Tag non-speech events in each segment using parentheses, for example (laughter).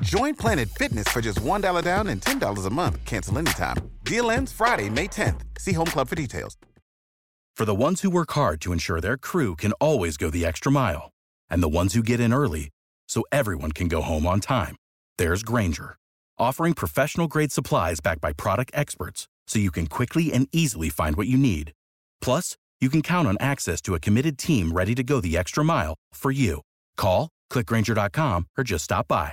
Join Planet Fitness for just $1 down and $10 a month. Cancel anytime. Deal ends Friday, May 10th. See Home Club for details. For the ones who work hard to ensure their crew can always go the extra mile, and the ones who get in early so everyone can go home on time, there's Granger, offering professional grade supplies backed by product experts so you can quickly and easily find what you need. Plus, you can count on access to a committed team ready to go the extra mile for you. Call, clickgranger.com, or just stop by.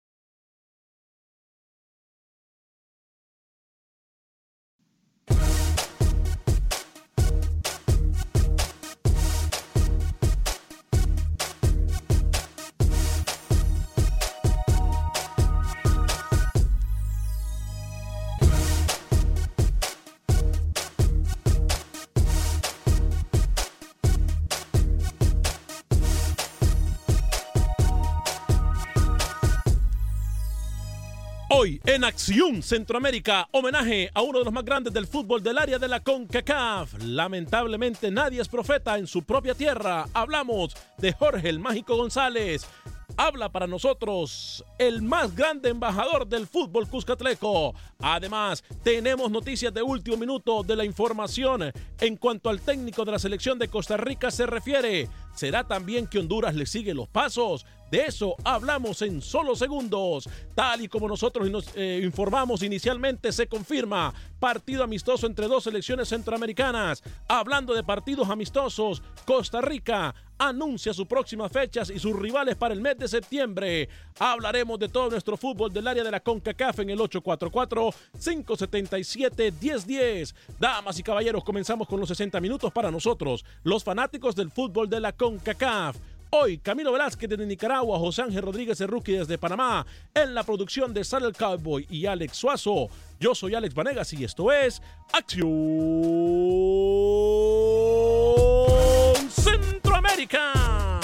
Hoy en Acción Centroamérica, homenaje a uno de los más grandes del fútbol del área de la CONCACAF. Lamentablemente nadie es profeta en su propia tierra. Hablamos de Jorge el Mágico González. Habla para nosotros el más grande embajador del fútbol cuscatleco. Además, tenemos noticias de último minuto de la información en cuanto al técnico de la selección de Costa Rica se refiere. ¿Será también que Honduras le sigue los pasos? De eso hablamos en solo segundos. Tal y como nosotros nos eh, informamos inicialmente, se confirma partido amistoso entre dos selecciones centroamericanas. Hablando de partidos amistosos, Costa Rica anuncia sus próximas fechas y sus rivales para el mes de septiembre. Hablaremos de todo nuestro fútbol del área de la CONCACAF en el 844-577-1010. Damas y caballeros, comenzamos con los 60 minutos para nosotros, los fanáticos del fútbol de la CONCACAF. Hoy, Camilo Velázquez desde Nicaragua, José Ángel Rodríguez Erruqui desde Panamá, en la producción de Sal el Cowboy y Alex Suazo. Yo soy Alex Vanegas y esto es Acción Centroamérica.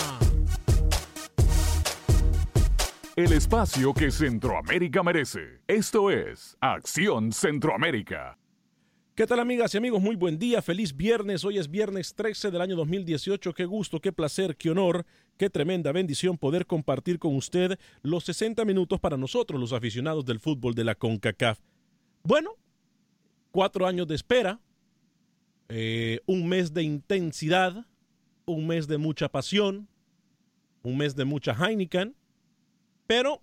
El espacio que Centroamérica merece. Esto es Acción Centroamérica. ¿Qué tal amigas y amigos? Muy buen día, feliz viernes. Hoy es viernes 13 del año 2018. Qué gusto, qué placer, qué honor, qué tremenda bendición poder compartir con usted los 60 minutos para nosotros, los aficionados del fútbol de la CONCACAF. Bueno, cuatro años de espera, eh, un mes de intensidad, un mes de mucha pasión, un mes de mucha Heineken, pero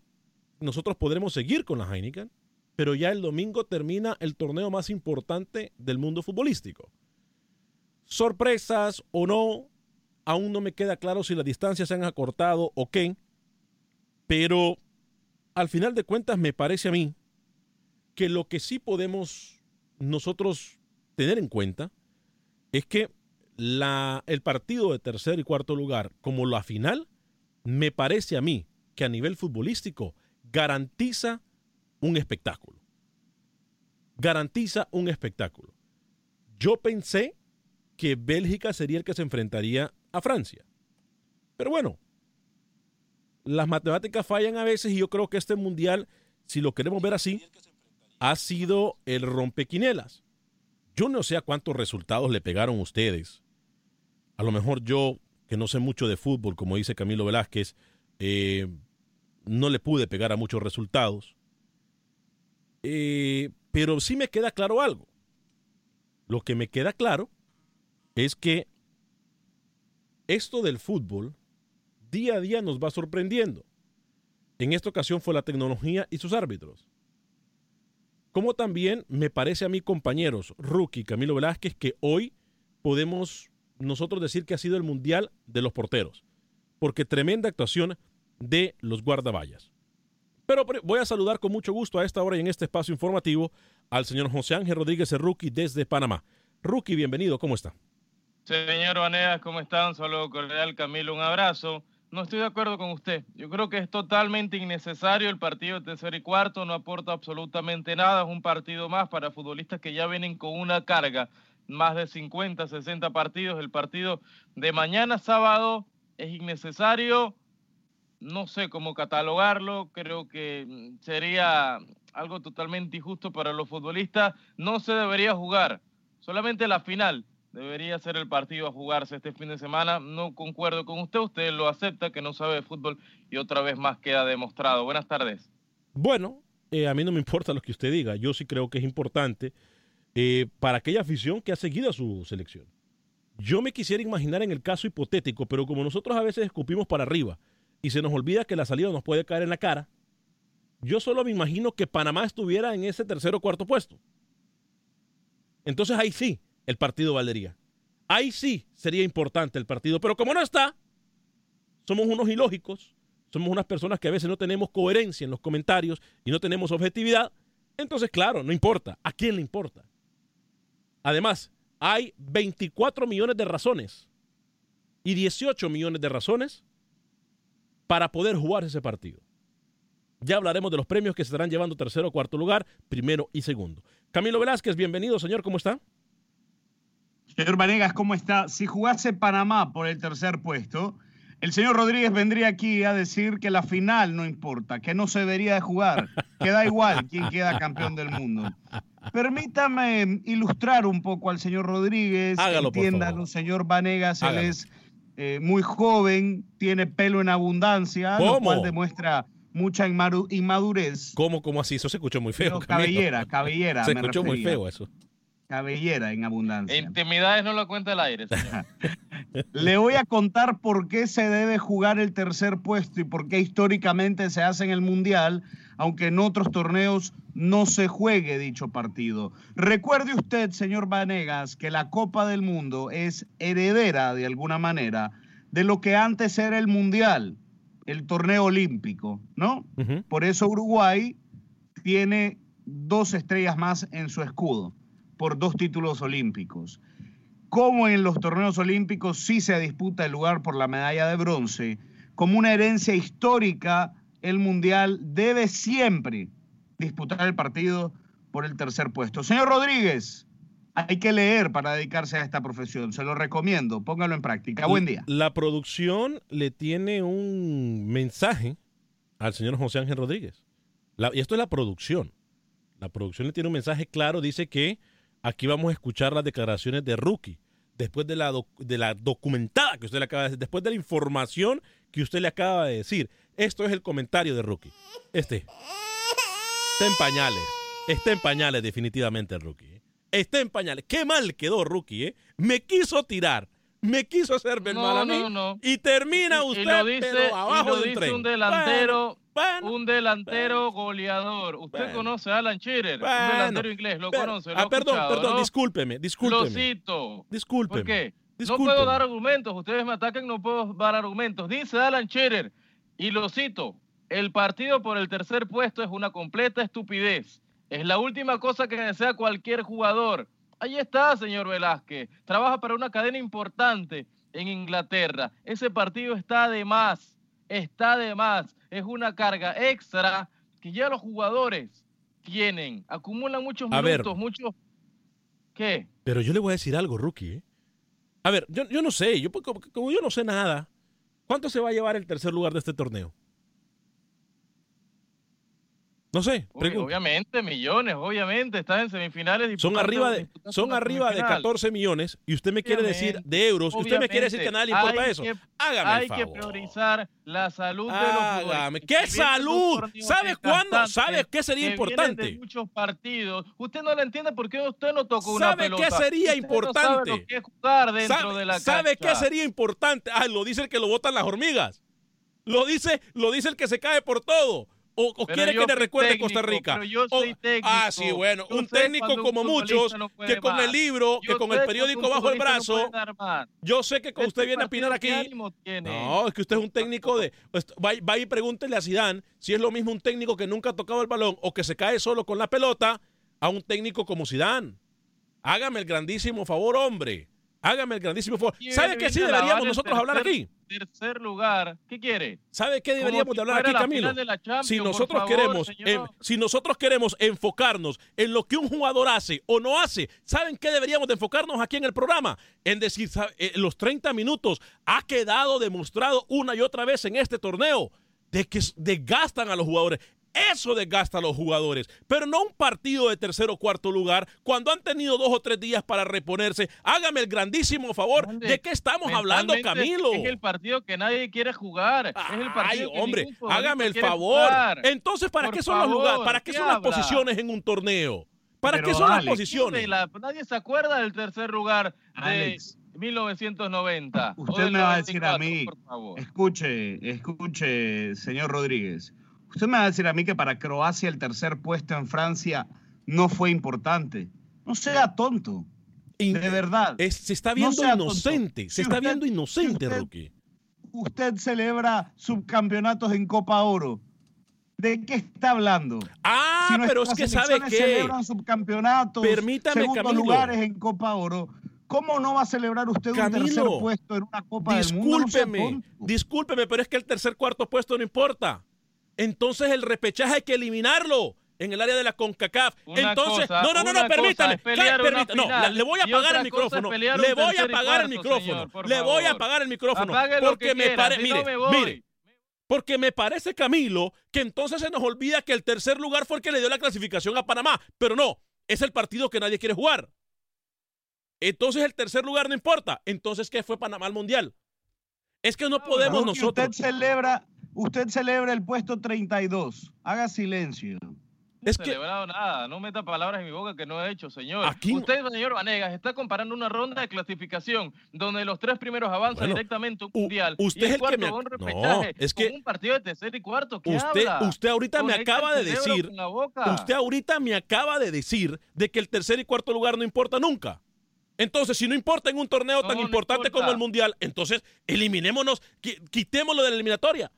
nosotros podremos seguir con la Heineken pero ya el domingo termina el torneo más importante del mundo futbolístico. Sorpresas o no, aún no me queda claro si las distancias se han acortado o qué, pero al final de cuentas me parece a mí que lo que sí podemos nosotros tener en cuenta es que el partido de tercer y cuarto lugar, como la final, me parece a mí que a nivel futbolístico garantiza un espectáculo. Garantiza un espectáculo. Yo pensé que Bélgica sería el que se enfrentaría a Francia. Pero bueno, las matemáticas fallan a veces y yo creo que este mundial, si lo queremos ver así, ha sido el rompequinelas. Yo no sé a cuántos resultados le pegaron ustedes. A lo mejor yo, que no sé mucho de fútbol, como dice Camilo Velázquez, eh, no le pude pegar a muchos resultados. Eh, pero sí me queda claro algo. Lo que me queda claro es que esto del fútbol día a día nos va sorprendiendo. En esta ocasión fue la tecnología y sus árbitros. como también me parece a mí, compañeros, Rookie, Camilo Velázquez, que hoy podemos nosotros decir que ha sido el mundial de los porteros, porque tremenda actuación de los guardaballas. Pero voy a saludar con mucho gusto a esta hora y en este espacio informativo al señor José Ángel Rodríguez Rookie desde Panamá. Rookie, bienvenido, ¿cómo está? Señor Vanegas, ¿cómo está? Un saludo cordial, Camilo, un abrazo. No estoy de acuerdo con usted. Yo creo que es totalmente innecesario el partido de tercer y cuarto, no aporta absolutamente nada. Es un partido más para futbolistas que ya vienen con una carga, más de 50, 60 partidos. El partido de mañana sábado es innecesario. No sé cómo catalogarlo. Creo que mm, sería algo totalmente injusto para los futbolistas. No se debería jugar. Solamente la final debería ser el partido a jugarse este fin de semana. No concuerdo con usted, usted lo acepta, que no sabe de fútbol y otra vez más queda demostrado. Buenas tardes. Bueno, eh, a mí no me importa lo que usted diga, yo sí creo que es importante eh, para aquella afición que ha seguido a su selección. Yo me quisiera imaginar en el caso hipotético, pero como nosotros a veces escupimos para arriba y se nos olvida que la salida nos puede caer en la cara, yo solo me imagino que Panamá estuviera en ese tercer o cuarto puesto. Entonces ahí sí, el partido valdría. Ahí sí sería importante el partido, pero como no está, somos unos ilógicos, somos unas personas que a veces no tenemos coherencia en los comentarios y no tenemos objetividad, entonces claro, no importa. ¿A quién le importa? Además, hay 24 millones de razones y 18 millones de razones para poder jugar ese partido. Ya hablaremos de los premios que se estarán llevando tercero, cuarto lugar, primero y segundo. Camilo Velázquez, bienvenido, señor, ¿cómo está? Señor Vanegas, ¿cómo está? Si jugase Panamá por el tercer puesto, el señor Rodríguez vendría aquí a decir que la final no importa, que no se debería de jugar, que da igual quién queda campeón del mundo. Permítame ilustrar un poco al señor Rodríguez, Hágalo, entiéndalo, señor Vanegas, él es eh, muy joven, tiene pelo en abundancia, lo cual demuestra mucha inmadurez. ¿Cómo, cómo así? Eso se escuchó muy feo. cabellera, cabellera. Se escuchó muy feo eso cabellera en abundancia. Intimidades no lo cuenta el aire. (laughs) Le voy a contar por qué se debe jugar el tercer puesto y por qué históricamente se hace en el Mundial, aunque en otros torneos no se juegue dicho partido. Recuerde usted, señor Vanegas, que la Copa del Mundo es heredera de alguna manera de lo que antes era el Mundial, el torneo olímpico, ¿no? Por eso Uruguay tiene dos estrellas más en su escudo por dos títulos olímpicos. Como en los torneos olímpicos sí se disputa el lugar por la medalla de bronce, como una herencia histórica, el Mundial debe siempre disputar el partido por el tercer puesto. Señor Rodríguez, hay que leer para dedicarse a esta profesión. Se lo recomiendo. Póngalo en práctica. Buen día. La producción le tiene un mensaje al señor José Ángel Rodríguez. y esto es la producción. La producción le tiene un mensaje claro. Dice que Aquí vamos a escuchar las declaraciones de Rookie, después de la, de la documentada que usted le acaba de decir, después de la información que usted le acaba de decir. Esto es el comentario de Rookie. Este. Está en pañales. Está en pañales definitivamente Rookie. ¿eh? Está en pañales. Qué mal quedó Rookie, ¿eh? Me quiso tirar. Me quiso hacer ver mal a mí. Y termina usted lo dice, abajo dice un delantero un delantero goleador. Usted conoce a Alan Shearer, un delantero inglés, lo conoce. Lo ah, perdón, perdón, discúlpeme, discúlpeme. Lo cito. Discúlpeme. ¿Por qué? No puedo dar argumentos. Ustedes me atacan, no puedo dar argumentos. Dice Alan Shearer, y lo cito: el partido por el tercer puesto es una completa estupidez. Es la última cosa que desea cualquier jugador. Ahí está, señor Velázquez. Trabaja para una cadena importante en Inglaterra. Ese partido está de más. Está de más es una carga extra que ya los jugadores tienen. Acumulan muchos minutos, muchos... ¿Qué? Pero yo le voy a decir algo, rookie. ¿eh? A ver, yo, yo no sé, yo, como yo no sé nada, ¿cuánto se va a llevar el tercer lugar de este torneo? No sé. obviamente, millones, obviamente. Están en semifinales. Son arriba de, son arriba de 14 millones y usted me quiere decir de euros. Usted me quiere decir que a nadie le importa eso. Hágame Hay el favor. que priorizar la salud de los jugadores. ¿Qué salud? ¿Sabe cuándo? ¿Sabe qué sería importante? De muchos partidos. Usted no le entiende por qué usted no tocó una pelota. ¿Sabe qué sería importante? sabe qué jugar dentro de la ¿Sabe qué sería importante? Ah, lo dice el que lo botan las hormigas. Lo dice, lo dice el que se cae por todo. ¿O, quiere que le recuerde Costa Rica? pero yo soy técnico. Ah, sí, bueno. Yo un técnico un como muchos, no que con el libro, que con el periódico bajo el no brazo. Yo sé que con Este usted viene a opinar ¿qué aquí. No, es que usted es un técnico de. pues, Va, va y pregúntele a Zidane si es lo mismo un técnico que nunca ha tocado el balón o que se cae solo con la pelota a un técnico como Zidane. Hágame el grandísimo favor, hombre. Hágame el grandísimo favor. ¿Sabe qué sí deberíamos nosotros hablar aquí? Tercer lugar. ¿Qué quiere? ¿Sabe qué deberíamos de hablar aquí, Camilo? Si nosotros favor, queremos, em, si nosotros queremos enfocarnos en lo que un jugador hace o no hace, ¿saben qué deberíamos de enfocarnos aquí en el programa? En decir. Eh, los 30 minutos ha quedado demostrado una y otra vez en este torneo de que desgastan a los jugadores. Eso desgasta a los jugadores, pero no un partido de tercer o cuarto lugar cuando han tenido dos o tres días para reponerse. Hágame el grandísimo favor. ¿De qué estamos hablando, Camilo? Es el partido que nadie quiere jugar. es el Ay, partido que hombre, hágame el favor. jugar. Entonces, ¿para Por qué son los lugares? favor, ¿Para qué ¿qué son las habla? posiciones en un torneo? ¿Para Pero, qué son las posiciones? La- nadie se acuerda del tercer lugar de Alex. 1990. o Usted me va a decir a 94, mí, favor. escuche, escuche, señor Rodríguez. Usted me va a decir a mí que para Croacia el tercer puesto en Francia no fue importante. No sea tonto. In- De verdad. es- se está No viendo inocente. Se Si está usted- viendo inocente, si usted- celebra subcampeonatos en Copa Oro. ¿De qué está hablando? Ah, Si pero es que sabe qué. celebran subcampeonatos, Permítame, segundos Camilo. lugares en Copa Oro. ¿Cómo no va a celebrar usted un tercer Camilo, puesto en una Copa del Mundo? No Discúlpeme, tonto. discúlpeme, pero es que el tercer cuarto puesto no importa. Entonces el repechaje hay que eliminarlo en el área de la CONCACAF. Una Entonces, cosa- no, no, no, no, permítame. permita- no, la- le voy a apagar el micrófono. Le voy a apagar el micrófono. señor, le voy a apagar el micrófono. Apague lo porque que me parece, no mire, me voy. mire, porque me parece, Camilo, que entonces se nos olvida que el tercer lugar fue el que le dio la clasificación a Panamá. Pero no, es el partido que nadie quiere jugar. Entonces el tercer lugar no importa. Entonces, ¿qué fue Panamá al Mundial? Es que no podemos Rookie, nosotros. Usted celebra, usted celebra el puesto 32. Haga silencio. No Es he que- celebrado nada, no meta palabras en mi boca que no he hecho, señor. Aquí Usted, señor Vanegas, está comparando una ronda de clasificación donde los tres primeros avanzan Bueno, directamente a un mundial. usted y es el que me- un No, es con que- un partido de tercer y cuarto. ¿Qué Usted, habla? usted ahorita me acaba de decir, con la boca. usted ahorita me acaba de decir de que el tercer y cuarto lugar no importa nunca. Entonces, si no importa en un torneo No, tan no importante importa. como el Mundial, entonces eliminémonos, qui- quitémoslo de la eliminatoria.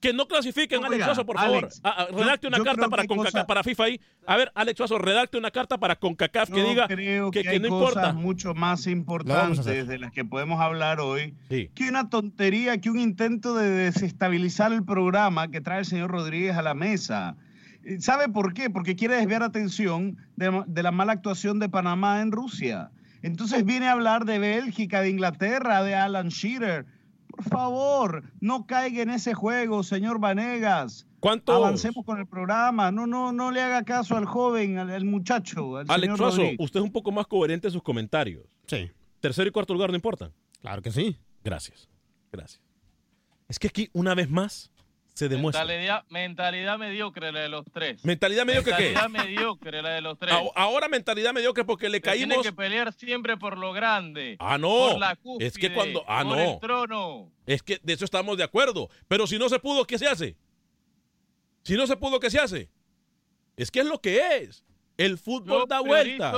Que no clasifiquen, Alex Suazo, por favor. Alex, Ah, ah, yo- redacte una yo carta para, cosas- para FIFA ahí. A ver, Alex Suazo, redacte una carta para CONCACAF que diga creo que, que, que hay no cosas importa. mucho más importantes de las que podemos hablar hoy Sí. que una tontería, que un intento de desestabilizar el programa que trae el señor Rodríguez a la mesa. Eh, ¿Sabe por qué? Porque quiere desviar atención de, de la mala actuación de Panamá en Rusia. Entonces viene a hablar de Bélgica, de Inglaterra, de Alan Shearer. Por favor, no caiga en ese juego, señor Vanegas. ¿Cuántos? Avancemos con el programa. No, no, no le haga caso al joven, al, al muchacho, al Alex señor Suazo, Rodríguez. usted es un poco más coherente en sus comentarios. Sí, Tercer y cuarto lugar no importan. claro que sí. Gracias. Gracias. Es que aquí, una vez más, se demuestra. Mentalidad, mentalidad mediocre la de los tres. Mentalidad mediocre qué? Mentalidad mediocre la de los tres. Ahora mentalidad mediocre porque le Se Tiene caímos. que pelear siempre por lo grande. Ah, no. Por la cúspide, Es que cuando. Ah, por no. el trono. Es que de eso estamos de acuerdo. Pero si no se pudo, ¿qué se hace? Si no se pudo, ¿qué se hace? Es que es lo que es. El fútbol Yo da vueltas.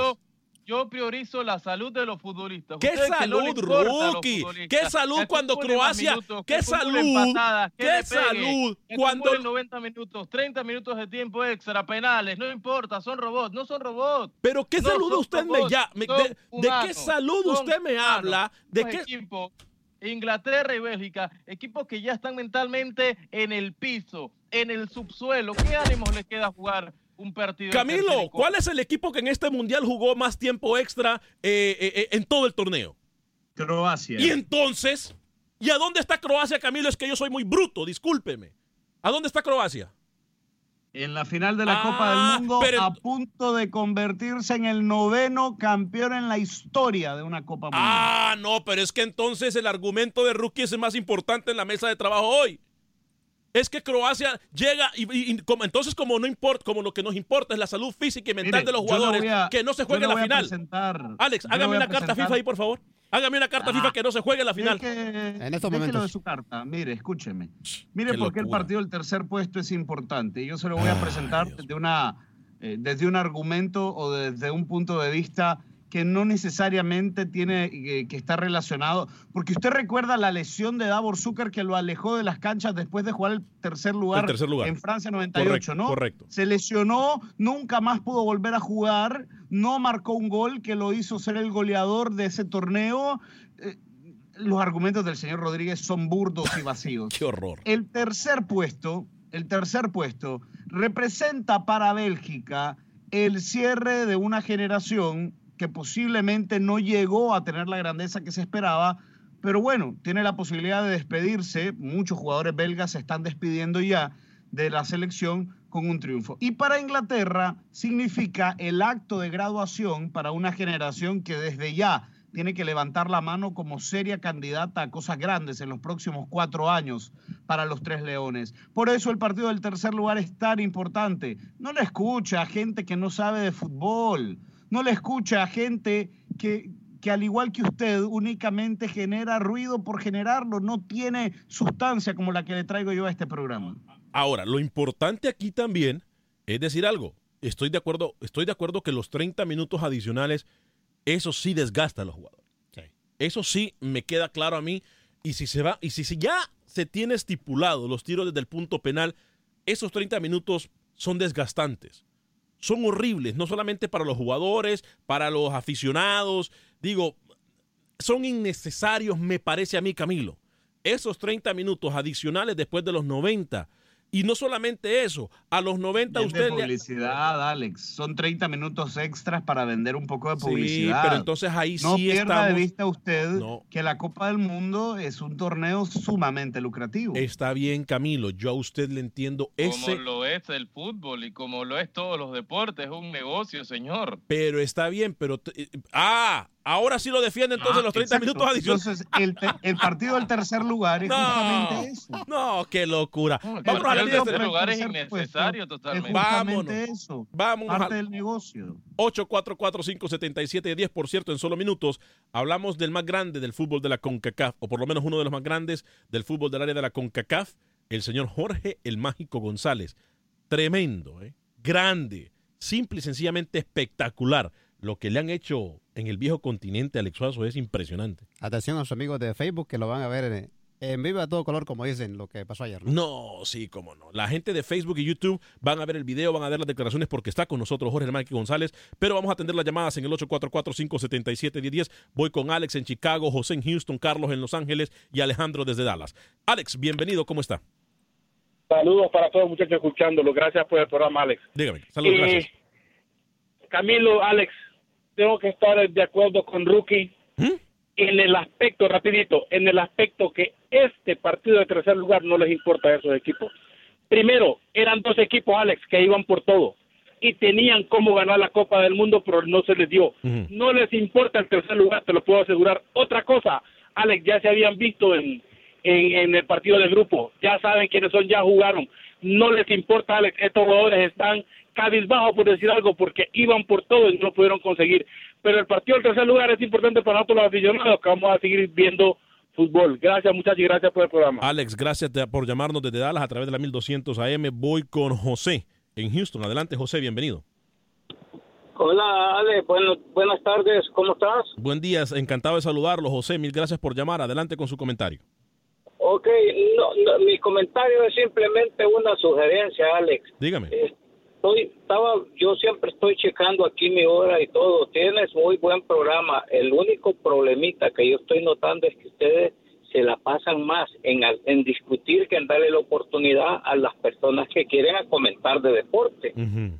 Yo priorizo la salud de los futbolistas. ¿Qué no salud, los rookie? ¿Qué salud cuando Croacia- minutos, qué salud? patadas, ¿Qué le peguen, salud cuando- acumulen 90 minutos, 30 minutos de tiempo extra, penales, no importa, son robots, no son robots. Pero ¿qué No salud usted me robots, ya? me- de, de qué humanos, salud usted me humanos. habla? ¿De qué? equipos, Inglaterra y Bélgica, equipos que ya están mentalmente en el piso, en el subsuelo. ¿Qué ánimos les queda jugar un partido? Camilo? ¿cuál es el equipo que en este mundial jugó más tiempo extra eh, eh, eh, en todo el torneo? Croacia. Y entonces, ¿y a dónde está Croacia, Camilo? Es que yo soy muy bruto, discúlpeme. ¿A dónde está Croacia? En la final de la Ah, Copa del Mundo, pero- a punto de convertirse en el noveno campeón en la historia de una Copa Mundial. Ah, no, pero es que entonces el argumento de rookie es el más importante en la mesa de trabajo hoy. Es que Croacia llega y, y- y como, entonces como no importa, como lo que nos importa es la salud física y mental Mire, de los jugadores, a- que no se juegue la final. presentar- Alex, hágame una carta FIFA ahí, por favor. Hágame una carta FIFA que no se juegue en la final. Es que, En estos momentos. de su carta. Mire, escúcheme. Mire por qué el partido del tercer puesto es importante. Yo se lo voy a presentar desde, una, eh, desde un argumento o desde un punto de vista que no necesariamente tiene eh, que estar relacionado. Porque usted recuerda la lesión de Davor Zucker que lo alejó de las canchas después de jugar el tercer lugar, El tercer lugar. en Francia 98, Correcto, ¿no? correcto. Se lesionó, nunca más pudo volver a jugar, no marcó un gol que lo hizo ser el goleador de ese torneo. Eh, los argumentos del señor Rodríguez son burdos y vacíos. (laughs) Qué horror. El tercer puesto, el tercer puesto representa para Bélgica el cierre de una generación que posiblemente no llegó a tener la grandeza que se esperaba, pero bueno, tiene la posibilidad de despedirse. Muchos jugadores belgas se están despidiendo ya de la selección con un triunfo. Y para Inglaterra significa el acto de graduación para una generación que desde ya tiene que levantar la mano como seria candidata a cosas grandes en los próximos cuatro años para los Tres Leones. Por eso el partido del tercer lugar es tan importante. No le escucha a gente que no sabe de fútbol, no le escucha a gente que, que al igual que usted únicamente genera ruido por generarlo, no tiene sustancia como la que le traigo yo a este programa. Ahora, lo importante aquí también es decir algo. Estoy de acuerdo, estoy de acuerdo que los 30 minutos adicionales, eso sí desgasta a los jugadores. Eso sí me queda claro a mí. Y si se va, y si, si ya se tiene estipulado los tiros desde el punto penal, esos 30 minutos son desgastantes. Son horribles, no solamente para los jugadores, para los aficionados. Digo, son innecesarios, me parece a mí, Camilo. Esos 30 minutos adicionales después de los 90. Y no solamente eso, a los 90 Es usted de le- publicidad, Alex. Son 30 minutos extras para vender un poco de Sí, publicidad. pero entonces ahí no sí pierda estamos. de vista usted No. que la Copa del Mundo es un torneo sumamente lucrativo. Está bien, Camilo. Yo a usted le entiendo ese, Como lo es el fútbol y como lo es todos los deportes, es un negocio, señor. pero está bien, pero t- eh, ah, ahora sí lo defiende entonces Ah, los 30 exacto. minutos adicionales. Entonces, el, te- el partido del tercer lugar es (laughs) No, justamente eso. no, qué locura. No, el Vámonos a la partido línea del de- tercer lugar es innecesario totalmente. Es Vámonos. eso. Vámonos Parte a- del negocio. 844-577-10, por cierto, en solo minutos hablamos del más grande del fútbol de la CONCACAF, o por lo menos uno de los más grandes del fútbol del área de la CONCACAF, el señor Jorge el Mágico González. Tremendo, ¿eh? grande, simple y sencillamente espectacular. Lo que le han hecho en el viejo continente Alex Suazo es impresionante. Atención a sus amigos de Facebook que lo van a ver en, en vivo a todo color, como dicen, lo que pasó ayer. ¿no? No, sí, cómo no. La gente de Facebook y YouTube van a ver el video, van a ver las declaraciones porque está con nosotros Jorge Hermán González, pero vamos a atender las llamadas en el 844-577-1010. Voy con Alex en Chicago, José en Houston, Carlos en Los Ángeles y Alejandro desde Dallas. Alex, bienvenido, ¿cómo está? Saludos para todos los muchachos escuchándolo. Gracias por el programa, Alex. Dígame, saludos, Eh, gracias. Camilo, Alex, tengo que estar de acuerdo con Rookie ¿Mm? en el aspecto, rapidito, en el aspecto que este partido de tercer lugar no les importa a esos equipos. Primero, eran dos equipos, Alex, que iban por todo y tenían cómo ganar la Copa del Mundo, pero no se les dio. No les importa el tercer lugar, te lo puedo asegurar. Otra cosa, Alex, ya se habían visto en, en, en el partido de grupo, ya saben quiénes son, ya jugaron. No les importa, Alex, estos jugadores están cabizbajos, por decir algo, porque iban por todo y no lo pudieron conseguir. Pero el partido del tercer lugar es importante para nosotros los aficionados, que vamos a seguir viendo fútbol. Gracias, muchachos, y gracias por el programa. Alex, gracias por llamarnos desde Dallas a través de la 1200 AM. Voy con José en Houston. Adelante, José, bienvenido. Hola, Ale. Bueno, buenas tardes. ¿Cómo estás? Buen día, encantado de saludarlo, José. Mil gracias por llamar. Adelante con su comentario. Ok, no, no, mi comentario es simplemente una sugerencia, Alex. Dígame. Estoy, estaba, yo siempre estoy checando aquí mi hora y todo. Tienes muy buen programa. El único problemita que yo estoy notando es que ustedes se la pasan más en, en discutir que en darle la oportunidad a las personas que quieren a comentar de deporte.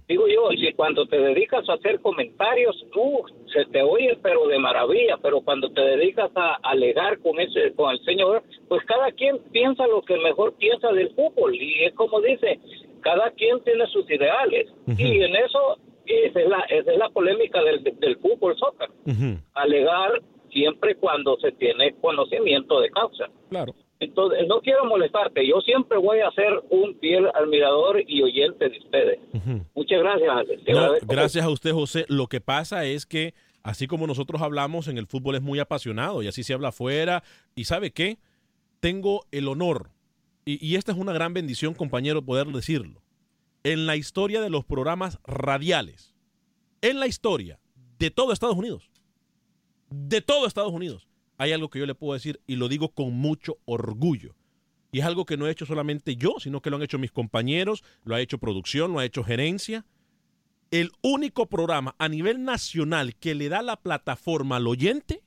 Digo yo, si cuando te dedicas a hacer comentarios, tú se te oye pero de maravilla, pero cuando te dedicas a alegar con ese con el señor, pues cada quien piensa lo que mejor piensa del fútbol y es como dice, cada quien tiene sus ideales y en eso esa es la esa es la polémica del del fútbol soccer, alegar siempre cuando se tiene conocimiento de causa. Claro. Entonces, no quiero molestarte, yo siempre voy a ser un fiel admirador y oyente de ustedes. Muchas gracias, Alex. No, gracias a usted, José. Lo que pasa es que así como nosotros hablamos en el fútbol es muy apasionado y así se habla afuera. ¿Y sabe qué? Tengo el honor, y, esta es una gran bendición, compañero, poder decirlo. En la historia de los programas radiales, en la historia de todo Estados Unidos, de todo Estados Unidos, hay algo que yo le puedo decir y lo digo con mucho orgullo. Y es algo que no he hecho solamente yo, sino que lo han hecho mis compañeros, lo ha hecho producción, lo ha hecho gerencia. El único programa a nivel nacional que le da la plataforma al oyente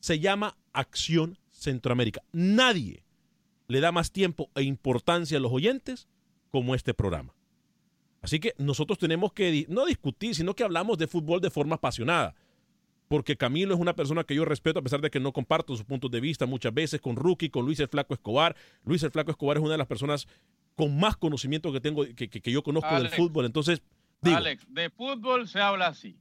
se llama Acción Centroamérica. Nadie le da más tiempo e importancia a los oyentes como este programa. Así que nosotros tenemos que no discutir, sino que hablamos de fútbol de forma apasionada porque Camilo es una persona que yo respeto a pesar de que no comparto sus puntos de vista muchas veces con Rookie, con Luis el Flaco Escobar. Luis el Flaco Escobar es una de las personas con más conocimiento que tengo, que, que, que yo conozco Alex, del fútbol. Entonces, digo, Alex, de fútbol se habla así.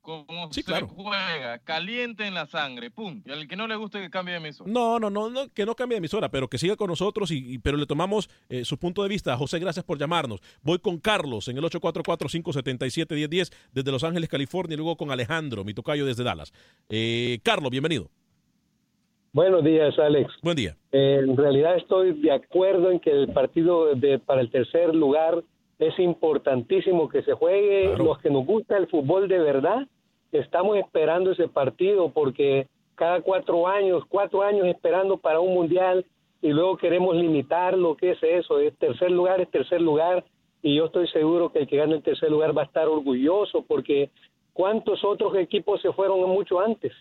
Como Sí, se claro. juega, caliente en la sangre, pum. Y al que no le guste que cambie de emisora. no, no, no, no, que no cambie de emisora, pero que siga con nosotros, y, y- pero le tomamos eh, su punto de vista. José, gracias por llamarnos. Voy con Carlos en el 844-577-1010 desde Los Ángeles, California, y luego con Alejandro, mi tocayo desde Dallas. Eh, Carlos, bienvenido. Buenos días, Alex. Buen día. Eh, en realidad estoy de acuerdo en que el partido de, para el tercer lugar es importantísimo que se juegue. Los que nos gusta el fútbol de verdad, estamos esperando ese partido porque cada cuatro años, cuatro años esperando para un mundial y luego queremos limitarlo. ¿Qué es eso? Es tercer lugar, es tercer lugar. Y yo estoy seguro que el que gane el tercer lugar va a estar orgulloso porque ¿cuántos otros equipos se fueron mucho antes?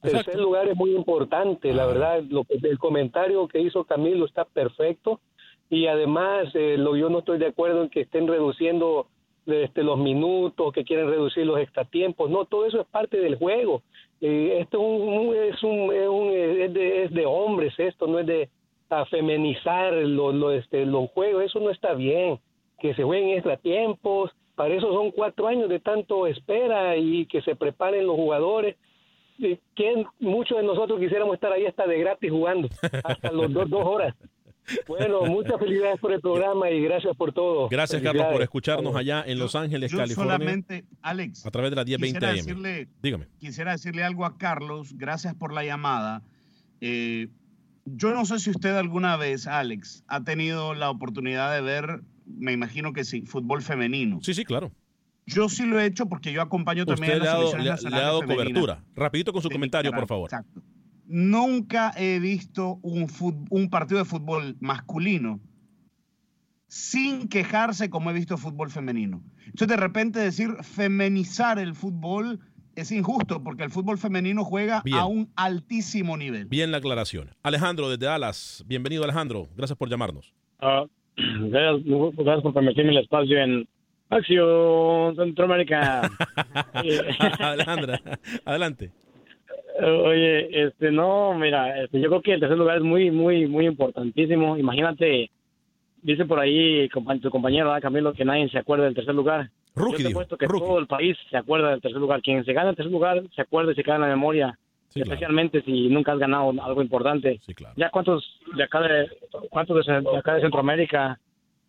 Tercer lugar es muy importante, la verdad. Lo, que- el comentario que hizo Camilo está perfecto y además eh, lo, yo no estoy de acuerdo en que estén reduciendo este, los minutos, que quieren reducir los extratiempos. No, todo eso es parte del juego. Eh, esto es un, es un, es de, es de hombres, esto no es de a femenizar lo, lo, este, los juegos. Eso no está bien. Que se jueguen extratiempos. Para eso son cuatro años de tanto espera y que se preparen los jugadores. Eh, ¿Quién, muchos de nosotros quisiéramos estar ahí hasta de gratis jugando, hasta los dos, dos horas. Bueno, muchas felicidades por el programa y gracias por todo. Gracias, Carlos, por escucharnos allá en Los Ángeles, Yo California. solamente, Alex, a través de la 1020 quisiera AM. decirle, Dígame. quisiera decirle algo a Carlos, gracias por la llamada. Eh, yo no sé si usted alguna vez, Alex, ha tenido la oportunidad de ver, me imagino que sí, fútbol femenino. Sí, sí, claro. Yo sí lo he hecho porque yo acompaño también Usted a le ha las dado, le- le ha nacionales dado cobertura. Rapidito con su comentario, por favor. Exacto. Nunca he visto un, partido de fútbol masculino sin quejarse como he visto fútbol femenino. Entonces, de repente decir femenizar el fútbol es injusto porque el fútbol femenino juega Bien. a un altísimo nivel. Bien la aclaración. Alejandro, desde Dallas. Bienvenido, Alejandro. Gracias por llamarnos. Ah, (clears throat) gracias, gracias por permitirme el espacio en Acción Centroamérica. (laughs) (laughs) Alejandra, adelante. Oye, este, no, mira, este, yo creo que el tercer lugar es muy, muy, muy importantísimo. Imagínate, dice por ahí tu compañero ¿verdad, Camilo que nadie se acuerda del tercer lugar. Rookie, yo te dijo, apuesto que todo el país se acuerda del tercer lugar. Quien se gana el tercer lugar se acuerda y se queda en la memoria. especialmente si nunca has ganado algo importante. Ya cuántos de acá de, cuántos de, de acá de Centroamérica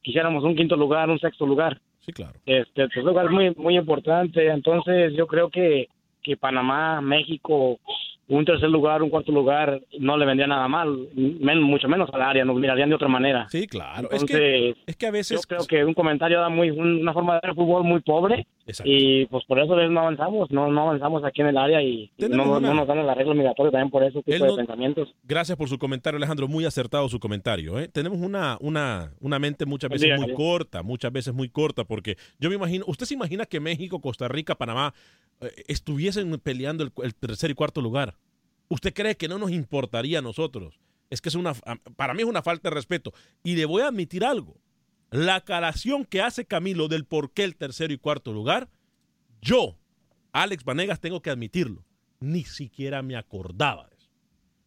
quisiéramos un quinto lugar, un sexto lugar. Sí, claro. Este, el tercer lugar es muy, muy importante. Entonces, yo creo que, que Panamá, México, un tercer lugar, un cuarto lugar, no le vendría nada mal, men- mucho menos al área, nos mirarían de otra manera. Sí, claro. Entonces, es, que, es que a veces. yo creo que un comentario da muy un- una forma de ver el fútbol muy pobre Exacto. y pues por eso no avanzamos, no, no avanzamos aquí en el área y no, una- no nos dan el arreglo migratorio también por ese tipo Él de no- pensamientos. Gracias por su comentario, Alejandro. Muy acertado su comentario. ¿eh? Tenemos una, una, una mente muchas veces muy corta, muchas veces muy corta, porque yo me imagino, ¿usted se imagina que México, Costa Rica, Panamá eh, estuviesen peleando el, el tercer y cuarto lugar? ¿Usted cree que no nos importaría a nosotros? Es que es una, para mí es una falta de respeto. Y le voy a admitir algo. La aclaración que hace Camilo del por qué el tercero y cuarto lugar, yo, Alex Vanegas, tengo que admitirlo. Ni siquiera me acordaba de eso.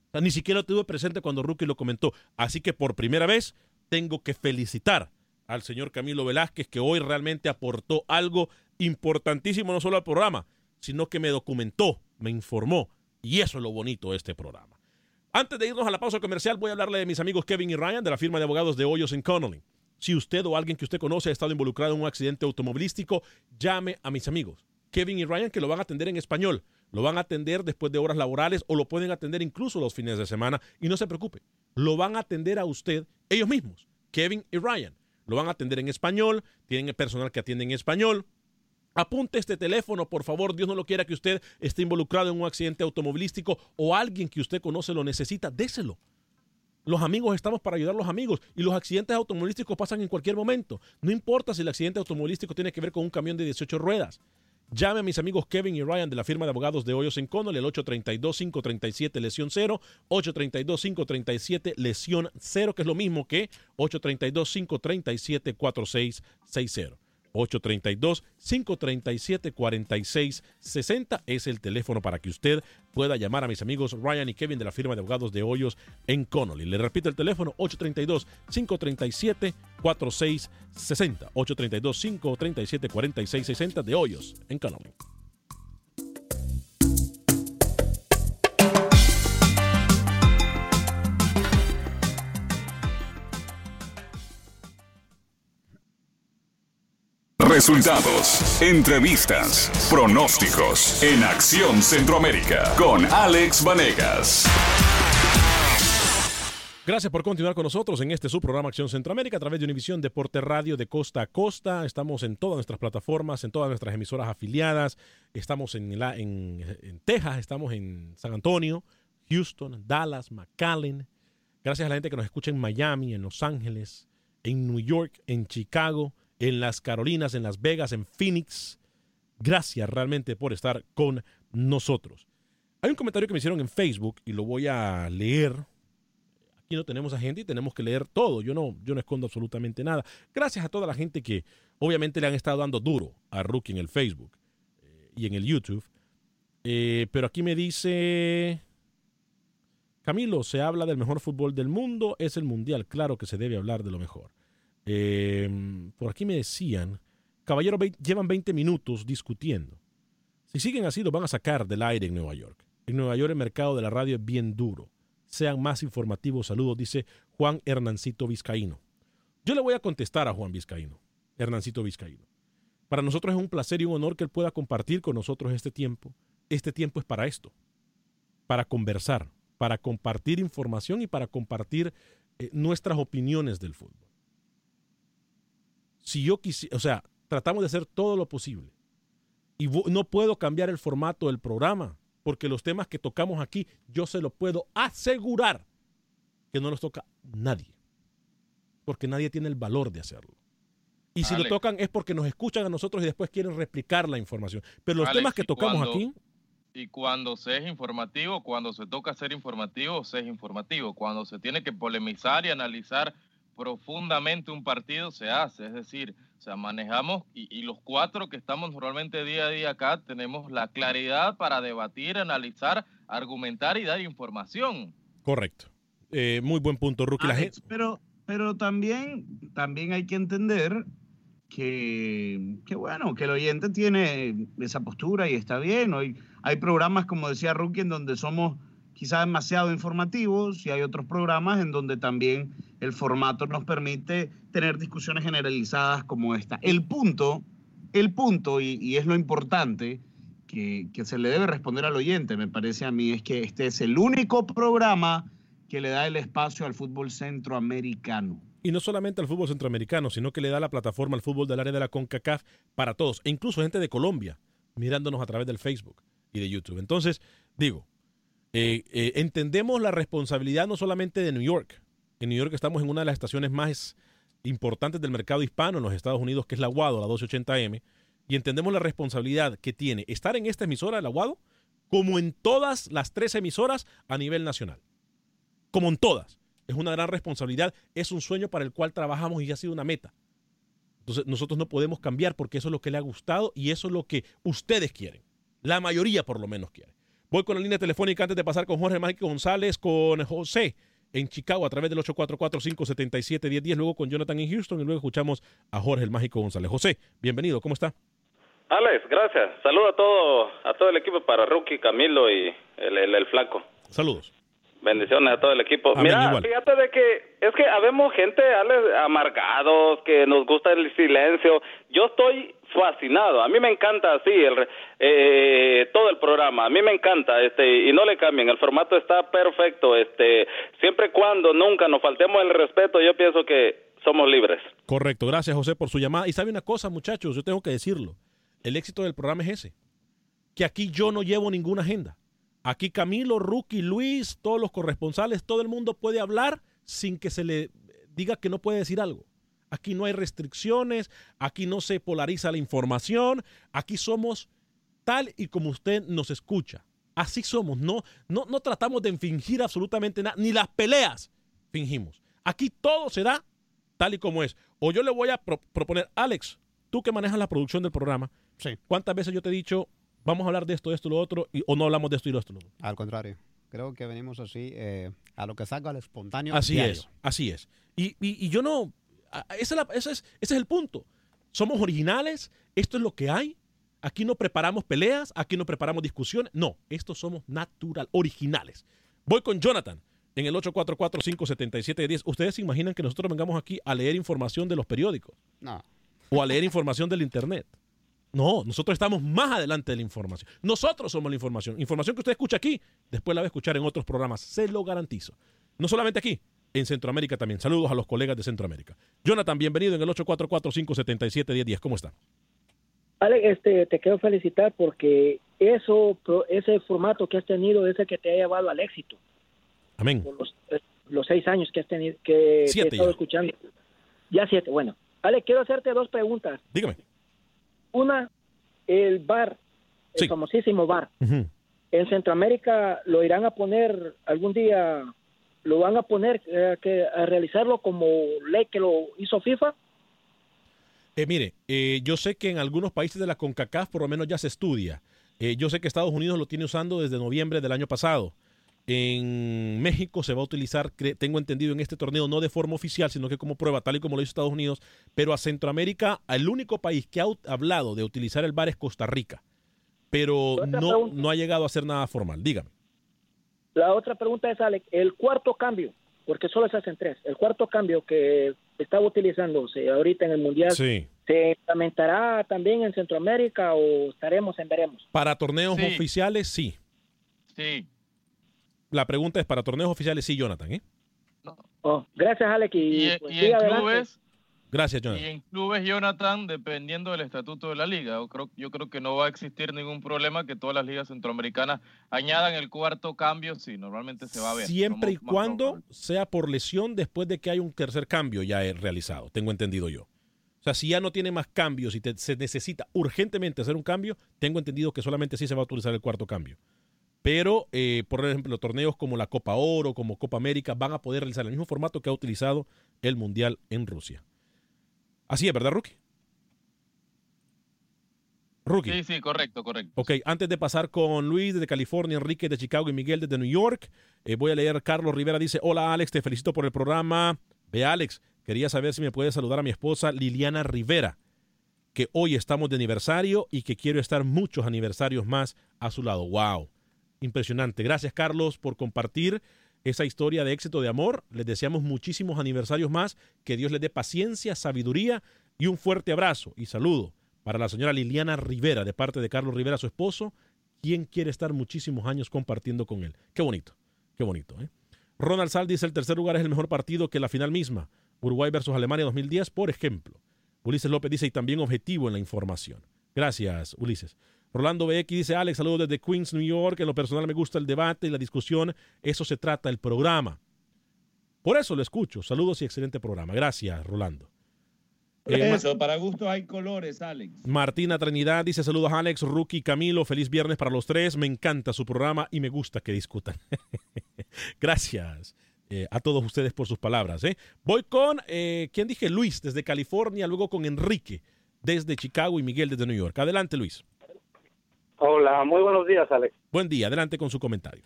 O sea, ni siquiera lo tuve presente cuando Rookie lo comentó. Así que por primera vez tengo que felicitar al señor Camilo Velázquez, que hoy realmente aportó algo importantísimo, no solo al programa, sino que me documentó, me informó. Y eso es lo bonito de este programa. Antes de irnos a la pausa comercial, voy a hablarle de mis amigos Kevin y Ryan de la firma de abogados de Hoyos en Connolly. Si usted o alguien que usted conoce ha estado involucrado en un accidente automovilístico, llame a mis amigos. Kevin y Ryan que lo van a atender en español. Lo van a atender después de horas laborales o lo pueden atender incluso los fines de semana. Y no se preocupe, lo van a atender a usted ellos mismos, Kevin y Ryan. Lo van a atender en español, tienen personal que atiende en español. Apunte este teléfono, por favor. Dios no lo quiera que usted esté involucrado en un accidente automovilístico o alguien que usted conoce lo necesita, déselo. Los amigos estamos para ayudar a los amigos y los accidentes automovilísticos pasan en cualquier momento. No importa si el accidente automovilístico tiene que ver con un camión de 18 ruedas. Llame a mis amigos Kevin y Ryan de la firma de abogados de Hoyos en Connell, el 832-537 lesión 0, 832-537 lesión 0, que es lo mismo que 832-537 4660. 832-537-4660 es el teléfono para que usted pueda llamar a mis amigos Ryan y Kevin de la firma de abogados de Hoyos en Connolly. Le repito el teléfono 832-537-4660. 832-537-4660 de Hoyos en Connolly. Resultados, entrevistas, pronósticos en Acción Centroamérica con Alex Vanegas. Gracias por continuar con nosotros en este subprograma Acción Centroamérica a través de Univisión Deporte Radio de costa a costa. Estamos en todas nuestras plataformas, en todas nuestras emisoras afiliadas. Estamos en, en, en Texas, estamos en San Antonio, Houston, Dallas, McAllen. Gracias a la gente que nos escucha en Miami, en Los Ángeles, en New York, en Chicago en las Carolinas, en Las Vegas, en Phoenix. Gracias realmente por estar con nosotros. Hay un comentario que me hicieron en Facebook y lo voy a leer. Aquí no tenemos a gente y tenemos que leer todo. Yo no, yo no escondo absolutamente nada. Gracias a toda la gente que obviamente le han estado dando duro a Rookie en el Facebook eh, y en el YouTube. Eh, pero aquí me dice Camilo, se habla del mejor fútbol del mundo, es el mundial. Claro que se debe hablar de lo mejor. Em, por aquí me decían, caballero, llevan 20 minutos discutiendo. Si siguen así, los van a sacar del aire en Nueva York. En Nueva York el mercado de la radio es bien duro. Sean más informativos. Saludos, dice Juan Hernancito Vizcaíno. Yo le voy a contestar a Juan Vizcaíno, Hernancito Vizcaíno. Para nosotros es un placer y un honor que él pueda compartir con nosotros este tiempo. Este tiempo es para esto, para conversar, para compartir información y para compartir eh, nuestras opiniones del fútbol si yo quisiera, o sea, tratamos de hacer todo lo posible. Y no puedo cambiar el formato del programa, porque los temas que tocamos aquí, yo se lo puedo asegurar que no los toca nadie. Porque nadie tiene el valor de hacerlo. Y si lo tocan es porque nos escuchan a nosotros y después quieren replicar la información. Pero los temas que tocamos aquí... Y cuando se es informativo, cuando se toca ser informativo, se es informativo. Cuando se tiene que polemizar y analizar profundamente un partido se hace, es decir, o sea, manejamos y, los cuatro que estamos normalmente día a día acá tenemos la claridad para debatir, analizar, argumentar y dar información. Correcto. Eh, muy buen punto, Rookie. Pero, pero también, también hay que entender que, que, bueno, que el oyente tiene esa postura y está bien. Hoy hay programas, como decía Rookie, en donde somos quizás demasiado informativos y hay otros programas en donde también el formato nos permite tener discusiones generalizadas como esta. El punto, el punto, y, es lo importante que, que, se le debe responder al oyente, me parece a mí, es que este es el único programa que le da el espacio al fútbol centroamericano. Y no solamente al fútbol centroamericano, sino que le da la plataforma al fútbol del área de la CONCACAF para todos, e incluso gente de Colombia, mirándonos a través del Facebook y de YouTube. Entonces, digo, eh, eh, entendemos la responsabilidad no solamente de New York, en New York estamos en una de las estaciones más importantes del mercado hispano en los Estados Unidos, que es la Aguado, la 1280M, y entendemos la responsabilidad que tiene estar en esta emisora la Aguado, como en todas las tres emisoras a nivel nacional. Como en todas. Es una gran responsabilidad, es un sueño para el cual trabajamos y ha sido una meta. Entonces nosotros no podemos cambiar porque eso es lo que le ha gustado y eso es lo que ustedes quieren. La mayoría por lo menos quiere. Voy con la línea telefónica antes de pasar con Jorge Mágico González, con José en Chicago a través del 844-577-1010, luego con Jonathan en Houston y luego escuchamos a Jorge el Mágico González. José, bienvenido, ¿cómo está? Alex, gracias. Saludo a todo, a todo el equipo para Rookie, Camilo y el, el, flaco. Saludos. Bendiciones a todo el equipo. Amén, Mira, igual. fíjate de que es que habemos gente Ale, amargados, que nos gusta el silencio. Yo estoy fascinado. A mí me encanta así el, eh, todo el programa. A mí me encanta este y no le cambien. El formato está perfecto. Este siempre y cuando nunca nos faltemos el respeto, yo pienso que somos libres. Correcto, gracias José por su llamada. Y sabe una cosa, muchachos, yo tengo que decirlo. El éxito del programa es ese. Que aquí yo no llevo ninguna agenda. Aquí Camilo, Rookie, Luis, todos los corresponsales, todo el mundo puede hablar sin que se le diga que no puede decir algo. Aquí no hay restricciones, aquí no se polariza la información, aquí somos tal y como usted nos escucha. Así somos, no, no, no tratamos de fingir absolutamente nada, ni las peleas fingimos. Aquí todo se da tal y como es. O yo le voy a pro- proponer, Alex, tú que manejas la producción del programa, ¿cuántas veces yo te he dicho, vamos a hablar de esto, de esto, lo otro, y, o no hablamos de esto y lo otro? Lo otro? Al contrario, creo que venimos así eh, a lo que salga al espontáneo. Así diario. es, así es. Y, y- y yo no, ese es, la- ese es- ese es el punto. Somos originales, esto es lo que hay. Aquí no preparamos peleas, aquí no preparamos discusiones. No, estos somos natural, originales. Voy con Jonathan en el 844-577-10. ¿Ustedes se imaginan que nosotros vengamos aquí a leer información de los periódicos? No. o a leer información del Internet. No, nosotros estamos más adelante de la información. Nosotros somos la información. Información que usted escucha aquí, después la va a escuchar en otros programas. Se lo garantizo. No solamente aquí, en Centroamérica también. Saludos a los colegas de Centroamérica. Jonathan, bienvenido en el 844-577-1010. ¿Cómo está? Alex, este, te quiero felicitar porque eso, ese formato que has tenido es el que te ha llevado al éxito. Amén. Por los, eh, los seis años que has tenido, que, Siete he estado ya. escuchando. Ya siete, bueno. Alex, quiero hacerte dos preguntas. Dígame. Una, el bar, el famosísimo bar. En Centroamérica lo irán a poner algún día, lo van a poner eh, que a realizarlo como ley que lo hizo FIFA. Eh, mire, eh, yo sé que en algunos países de la CONCACAF por lo menos ya se estudia. Eh, yo sé que Estados Unidos lo tiene usando desde noviembre del año pasado. En México se va a utilizar, tengo entendido, en este torneo no de forma oficial, sino que como prueba, tal y como lo hizo Estados Unidos. Pero a Centroamérica, el único país que ha hablado de utilizar el VAR es Costa Rica. Pero no, pregunta. no ha llegado a hacer nada formal. Dígame. La otra pregunta es, Alex, el cuarto cambio, porque solo se hacen tres, el cuarto cambio que estaba utilizándose ahorita en el Mundial, Sí. ¿se implementará también en Centroamérica o estaremos en veremos? Para torneos Sí. oficiales, sí. Sí. La pregunta es para torneos oficiales, sí, Jonathan. ¿eh? Oh, gracias, Alex. Y, Y, pues, y en adelante. clubes, Gracias, y Jonathan. en clubes, Jonathan, dependiendo del estatuto de la liga, yo creo, yo creo que no va a existir ningún problema que todas las ligas centroamericanas añadan el cuarto cambio, sí, normalmente se va a ver. Siempre y cuando sea por lesión después de que hay un tercer cambio ya he realizado, tengo entendido yo. O sea, si ya no tiene más cambios y te- se necesita urgentemente hacer un cambio, tengo entendido que solamente sí se va a utilizar el cuarto cambio. Pero, eh, por ejemplo, torneos como la Copa Oro, como Copa América, van a poder realizar el mismo formato que ha utilizado el Mundial en Rusia. Así es, ¿verdad, Rookie? Rookie. Sí, sí, correcto, correcto. Ok, antes de pasar con Luis desde California, Enrique de Chicago y Miguel desde New York, eh, voy a leer Carlos Rivera dice, hola Alex, te felicito por el programa. Ve Alex, quería saber si me puedes saludar a mi esposa Liliana Rivera, que hoy estamos de aniversario y que quiero estar muchos aniversarios más a su lado. Wow, impresionante. Gracias Carlos por compartir esa historia de éxito de amor. Les deseamos muchísimos aniversarios más, que Dios les dé paciencia, sabiduría y un fuerte abrazo y saludo para la señora Liliana Rivera, de parte de Carlos Rivera, su esposo, quien quiere estar muchísimos años compartiendo con él. Qué bonito, qué bonito. ¿eh? Ronald Sal dice, el tercer lugar es el mejor partido que la final misma. Uruguay versus Alemania 2010, por ejemplo. Ulises López dice, y también objetivo en la información. Gracias, Ulises. Rolando BX dice, Alex, saludos desde Queens, New York. En lo personal me gusta el debate y la discusión. Eso se trata el programa. Por eso lo escucho. Saludos y excelente programa. Gracias, Rolando. Eh, Eso, para gusto hay colores, Alex. Martina Trinidad dice saludos Alex, Rookie, Camilo, feliz viernes para los tres, me encanta su programa y me gusta que discutan. (laughs) Gracias eh, a todos ustedes por sus palabras. ¿eh? Voy con, ¿quién dije? Luis desde California, luego con Enrique desde Chicago y Miguel desde New York. Adelante Luis. Hola, muy buenos días, Alex. Buen día, adelante con su comentario.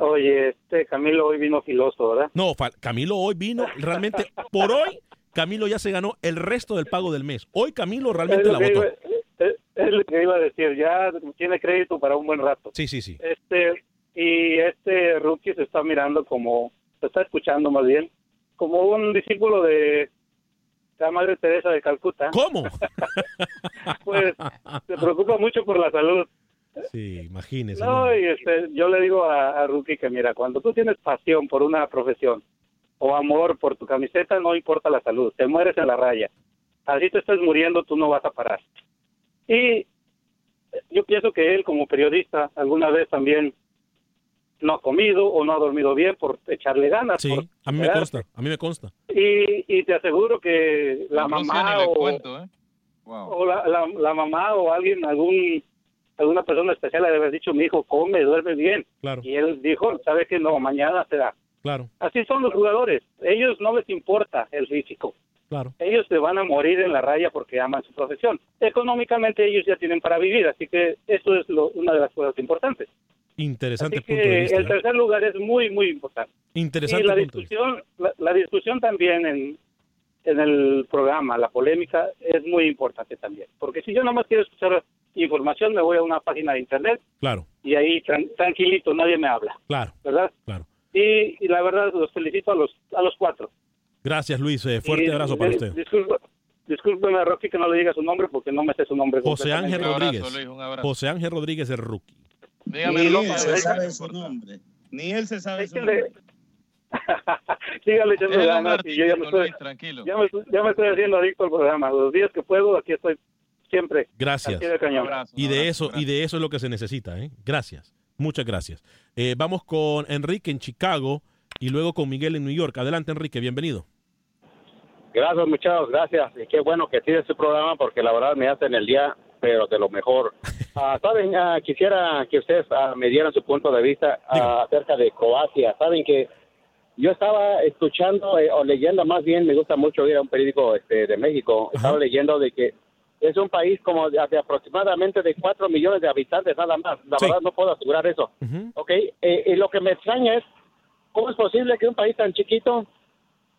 Oye, este Camilo hoy vino filoso, ¿verdad? No, Camilo hoy vino, realmente, por hoy, Camilo ya se ganó el resto del pago del mes. Hoy Camilo realmente la votó. iba- es- es lo que iba a decir, ya tiene crédito para un buen rato. Sí, sí, sí. Este, y este rookie se está mirando como, se está escuchando más bien, como un discípulo de la Madre Teresa de Calcuta. ¿Cómo? (laughs) pues se preocupa mucho por la salud. Sí, imagínese. No, y este, yo le digo a, a Rookie que mira, cuando tú tienes pasión por una profesión o amor por tu camiseta, no importa la salud, te mueres en la raya. Así te estés muriendo, tú no vas a parar. Y yo pienso que él como periodista alguna vez también no ha comido o no ha dormido bien por echarle ganas. Sí, por a mí me consta, a mí me consta. Y, y te aseguro que la No mamá o, cuento, ¿eh? Wow. o la, la, la mamá o alguien, algún alguna persona especial le haber dicho, mi hijo come, duerme bien. Claro. Y él dijo, sabe que no, mañana será. Claro, Así son los jugadores. Ellos no les importa el físico. claro. Ellos se van a morir en la raya porque aman su profesión. Económicamente ellos ya tienen para vivir, así que eso es lo- una de las cosas importantes. Interesante Así punto de que vista. el ¿eh? tercer lugar es muy, muy importante. Interesante y la punto de vista. discusión, la, la discusión también en, en el programa, la polémica, es muy importante también. Porque si yo nomás quiero escuchar información, me voy a una página de internet Claro, y ahí tran- tranquilito, nadie me habla, claro, ¿verdad? claro. Y, y la verdad, los felicito a los, a los cuatro. Gracias, Luis. eh, fuerte Y, abrazo para eh, usted. Disculpa, discúlpeme, Rocky, que no le diga su nombre porque no me sé su nombre. José Ángel. Rodríguez. José Ángel Rodríguez, el rookie. Dígame, Ni López, él se sabe su nombre. Ni él se sabe su nombre. (laughs) Sígale echando ganas y yo ya me, estoy, Luis, tranquilo. ya, me, ya me estoy haciendo adicto al programa. Los días que puedo, aquí estoy siempre. Gracias. Y de eso, y de eso es lo que se necesita, ¿eh? Gracias. Muchas gracias. Eh, vamos con Enrique en Chicago y luego con Miguel en New York. Adelante, Enrique, bienvenido. Gracias, muchachos, gracias. Y qué bueno que tienes este programa porque la verdad me hacen el día, pero de lo mejor. (laughs) Ah, Saben, Ah, quisiera que ustedes ah, me dieran su punto de vista acerca de Croacia. Saben que yo estaba escuchando eh, o leyendo más bien, me gusta mucho ir a un periódico este, de México. Estaba leyendo de que es un país como de, de aproximadamente de 4 millones de habitantes nada más. La verdad no puedo asegurar eso. ¿ok? Eh, y lo que me extraña es, ¿cómo es posible que un país tan chiquito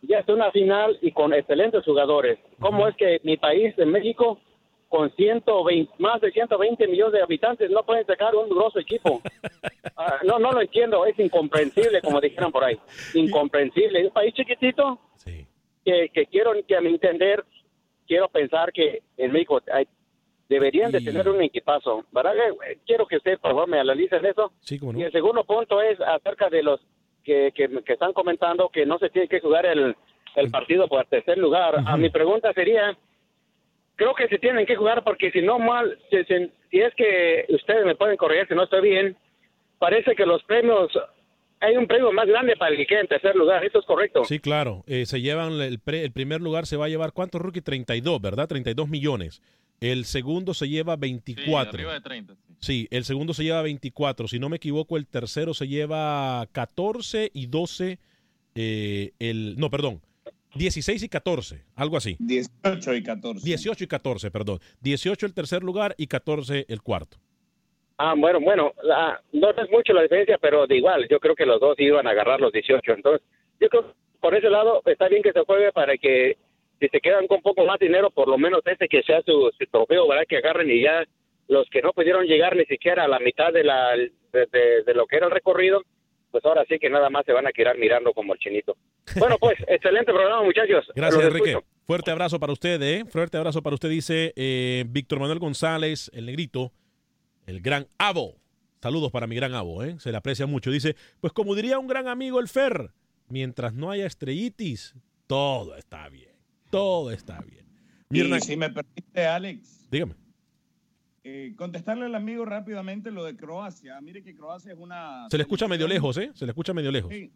ya esté una final y con excelentes jugadores? ¿Cómo es que mi país, en México, con 120, más de 120 millones de habitantes, no pueden sacar un grosso equipo? (laughs) Ah, no, no lo entiendo, es incomprensible, como dijeron por ahí. Incomprensible. Un país chiquitito que, que quiero, que a mi entender, quiero pensar que en México hay- deberían de tener un equipazo. ¿verdad? Eh, Quiero que ustedes, por favor, me analicen eso. Sí, no. Y el segundo punto es acerca de los que, que, que están comentando que no se tiene que jugar el, el partido por tercer lugar. A mi pregunta sería, creo que se tienen que jugar porque si no mal, si, si- si es que ustedes me pueden corregir si no estoy bien, parece que los premios, hay un premio más grande para el que quede en tercer lugar. ¿Esto es correcto? Sí, claro. Eh, se llevan el, pre- el primer lugar se va a llevar ¿cuántos rookie? 32, ¿verdad? 32 millones. El segundo se lleva Sí, 24. arriba de 30. sí. Sí, el segundo se lleva 24. Si no me equivoco, el tercero se lleva 14 y 12. eh, el, no, perdón. 16 y 14, algo así. 18 y 14. 18 y 14, perdón. 18 el tercer lugar y 14 el cuarto. Ah, bueno, bueno, la- no es mucho la diferencia, pero de igual, yo creo que los dos iban a agarrar los 18. Entonces, yo creo que por ese lado está bien que se juegue para que si se quedan con un poco más dinero, por lo menos este que sea su, su trofeo, ¿verdad? Que agarren y ya los que no pudieron llegar ni siquiera a la mitad de, la, de, de- de lo que era el recorrido, pues ahora sí que nada más se van a quedar mirando como el chinito. Bueno, pues, (laughs) excelente programa, muchachos. Gracias, Enrique. escucho. Fuerte abrazo para usted, ¿eh? Fuerte abrazo para usted, dice eh, Víctor Manuel González, el negrito, el gran Abo. Saludos para mi gran Abo, ¿eh? Se le aprecia mucho. Dice, pues como diría un gran amigo el Fer, mientras no haya estrellitis, todo está bien. Todo está bien. Y Mirna, si me permite, Alex, dígame. eh, contestarle al amigo rápidamente lo de Croacia. Mire que Croacia es una... Se le escucha medio lejos, ¿eh? Se le escucha medio lejos. Sí.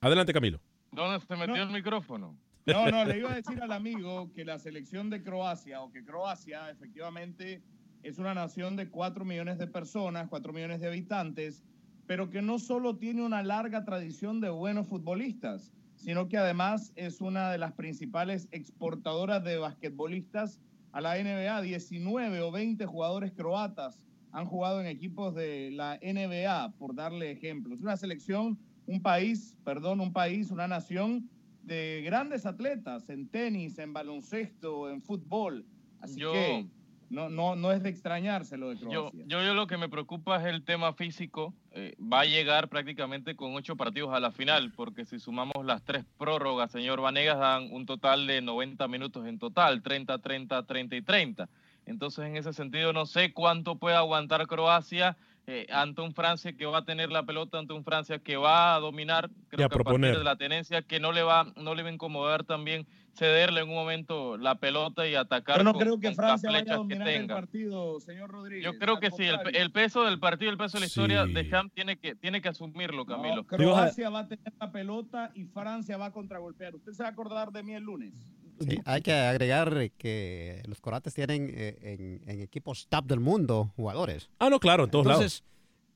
Adelante, Camilo. ¿Dónde se metió el micrófono? No, no, le iba a decir al amigo que la selección de Croacia, o que Croacia efectivamente es una nación de 4 millones de personas, 4 millones de habitantes, pero que no solo tiene una larga tradición de buenos futbolistas, sino que además es una de las principales exportadoras de basquetbolistas a la NBA. 19 o 20 jugadores croatas han jugado en equipos de la NBA, por darle ejemplos. Una selección, un país, perdón, un país, una nación de grandes atletas en tenis, en baloncesto, en fútbol. Así Yo- que no, no, no es de extrañarse lo de Yo, Croacia. yo, yo lo que me preocupa es el tema físico. Eh, va a llegar prácticamente con ocho partidos a la final, porque si sumamos las tres prórrogas, señor Vanegas, dan un total de 90 minutos en total, 30, 30, 30 y 30. Entonces, en ese sentido, no sé cuánto puede aguantar Croacia eh, ante un Francia que va a tener la pelota, ante un Francia que va a dominar, creo Y a que a partir de la tenencia, que no le va, no le va a incomodar también cederle en un momento la pelota y atacar. Yo no con- creo que Francia vaya a dominar el tenga. partido, señor Rodríguez. Yo creo que sí, el, peso del partido, el peso de la historia Sí. de Champ tiene que, tiene que asumirlo, Camilo. No, Croacia va a tener la pelota y Francia va a contragolpear. ¿Usted se va a acordar de mí el lunes? Sí, hay que agregar que los croatas tienen eh, en, en equipos top del mundo jugadores. Ah, no, claro, en todos Entonces,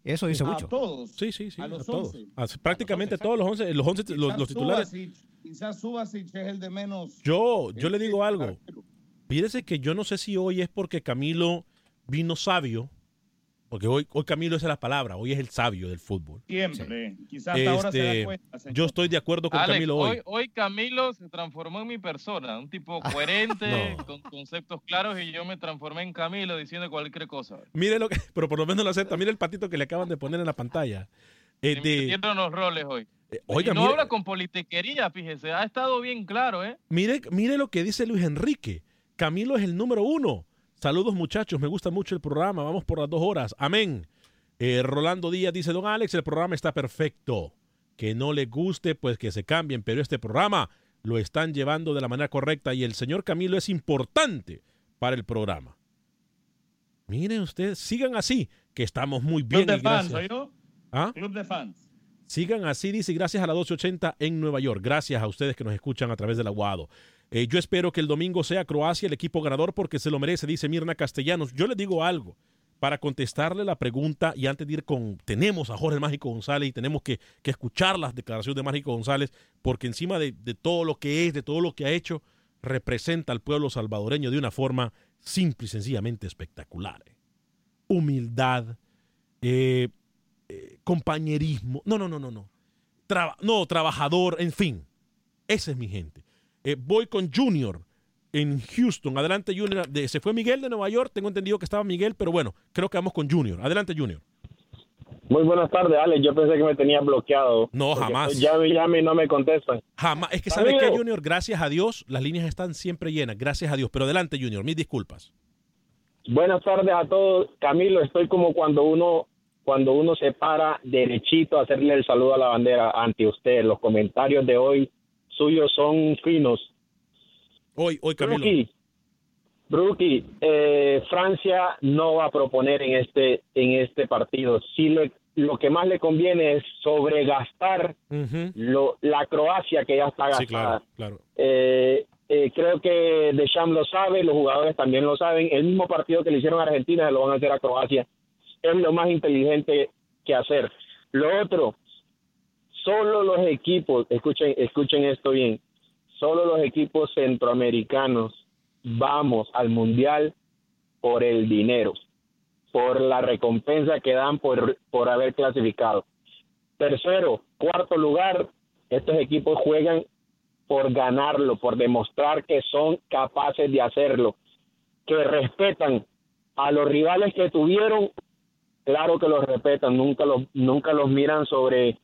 eso dice A mucho. todos. Sí, sí, sí. A A, los todos. 11. A- prácticamente todos los 11, los, 11 los, los titulares. Subasic, quizás Subasic es el de menos. Yo, yo le digo algo. Fíjese que yo no sé si hoy es porque Camilo vino sabio, porque hoy, hoy Camilo esa es la palabra, hoy es el sabio del fútbol. Siempre. Quizás hasta ahora se Este, da cuenta. señor. yo estoy de acuerdo con Alex, Camilo hoy, hoy. hoy Camilo se transformó en mi persona, un tipo (laughs) coherente, No. con conceptos claros, y yo me transformé en Camilo diciendo cualquier cosa. Mire lo que, (laughs) pero por lo menos lo acepta. Mire el patito que le acaban de poner en la pantalla. Eh, de- los roles hoy. oiga, y no mire- habla con politiquería, fíjese, ha estado bien claro, ¿eh? Mire, mire lo que dice Luis Enrique. Camilo es el número uno. Saludos muchachos, me gusta mucho el programa. Vamos por las dos horas. Amén. Eh, Rolando Díaz dice, don Alex, el programa está perfecto. Que no le guste, pues que se cambien, pero este programa lo están llevando de la manera correcta y el señor Camilo es importante para el programa. Miren ustedes, sigan así, que estamos muy bien. Club de fans. ¿oyó? ¿Ah? Club de fans. Sigan así, dice, gracias a la 1280 en Nueva York. Gracias a ustedes que nos escuchan a través del aguado. Eh, yo espero que el domingo sea Croacia el equipo ganador porque se lo merece, dice Mirna Castellanos. Yo le digo algo para contestarle la pregunta y antes de ir con, tenemos a Jorge Mágico González y tenemos que, escuchar las declaraciones de Mágico González porque encima de, todo lo que es, de todo lo que ha hecho, representa al pueblo salvadoreño de una forma simple y sencillamente espectacular. Humildad, eh, eh, compañerismo. No, no, no, no, no. No, trabajador, en fin. Esa es mi gente. Eh, voy con Junior en Houston. Adelante, Junior. De- se fue Miguel de Nueva York. Tengo entendido que estaba Miguel, pero bueno, creo que vamos con Junior. Adelante, Junior. Muy buenas tardes, Alex. Yo pensé que me tenía bloqueado. No, jamás. Ya me llame y no me contestan. Jamás. Es que, ¿sabe Amigo. qué, Junior? Gracias a Dios, las líneas están siempre llenas. Gracias a Dios. Pero adelante, Junior. Mis disculpas. Buenas tardes a todos. Camilo, estoy como cuando uno cuando uno se para derechito a hacerle el saludo a la bandera ante usted. Los comentarios de hoy suyos son finos. Hoy, hoy, Camilo. Rookie, Rookie, eh, Francia no va a proponer en este en este partido. Sí le- lo que más le conviene es sobregastar lo, la Croacia que ya está gastada. Sí, claro, claro. Eh, eh, creo que Deschamps lo sabe, los jugadores también lo saben. El mismo partido que le hicieron a Argentina se lo van a hacer a Croacia. Es lo más inteligente que hacer. Lo otro, solo los equipos, escuchen, escuchen esto bien, solo los equipos centroamericanos vamos al mundial por el dinero, por la recompensa que dan por, por haber clasificado. Tercero, cuarto lugar, estos equipos juegan por ganarlo, por demostrar que son capaces de hacerlo, que respetan a los rivales que tuvieron, claro que los respetan, nunca los nunca los miran sobre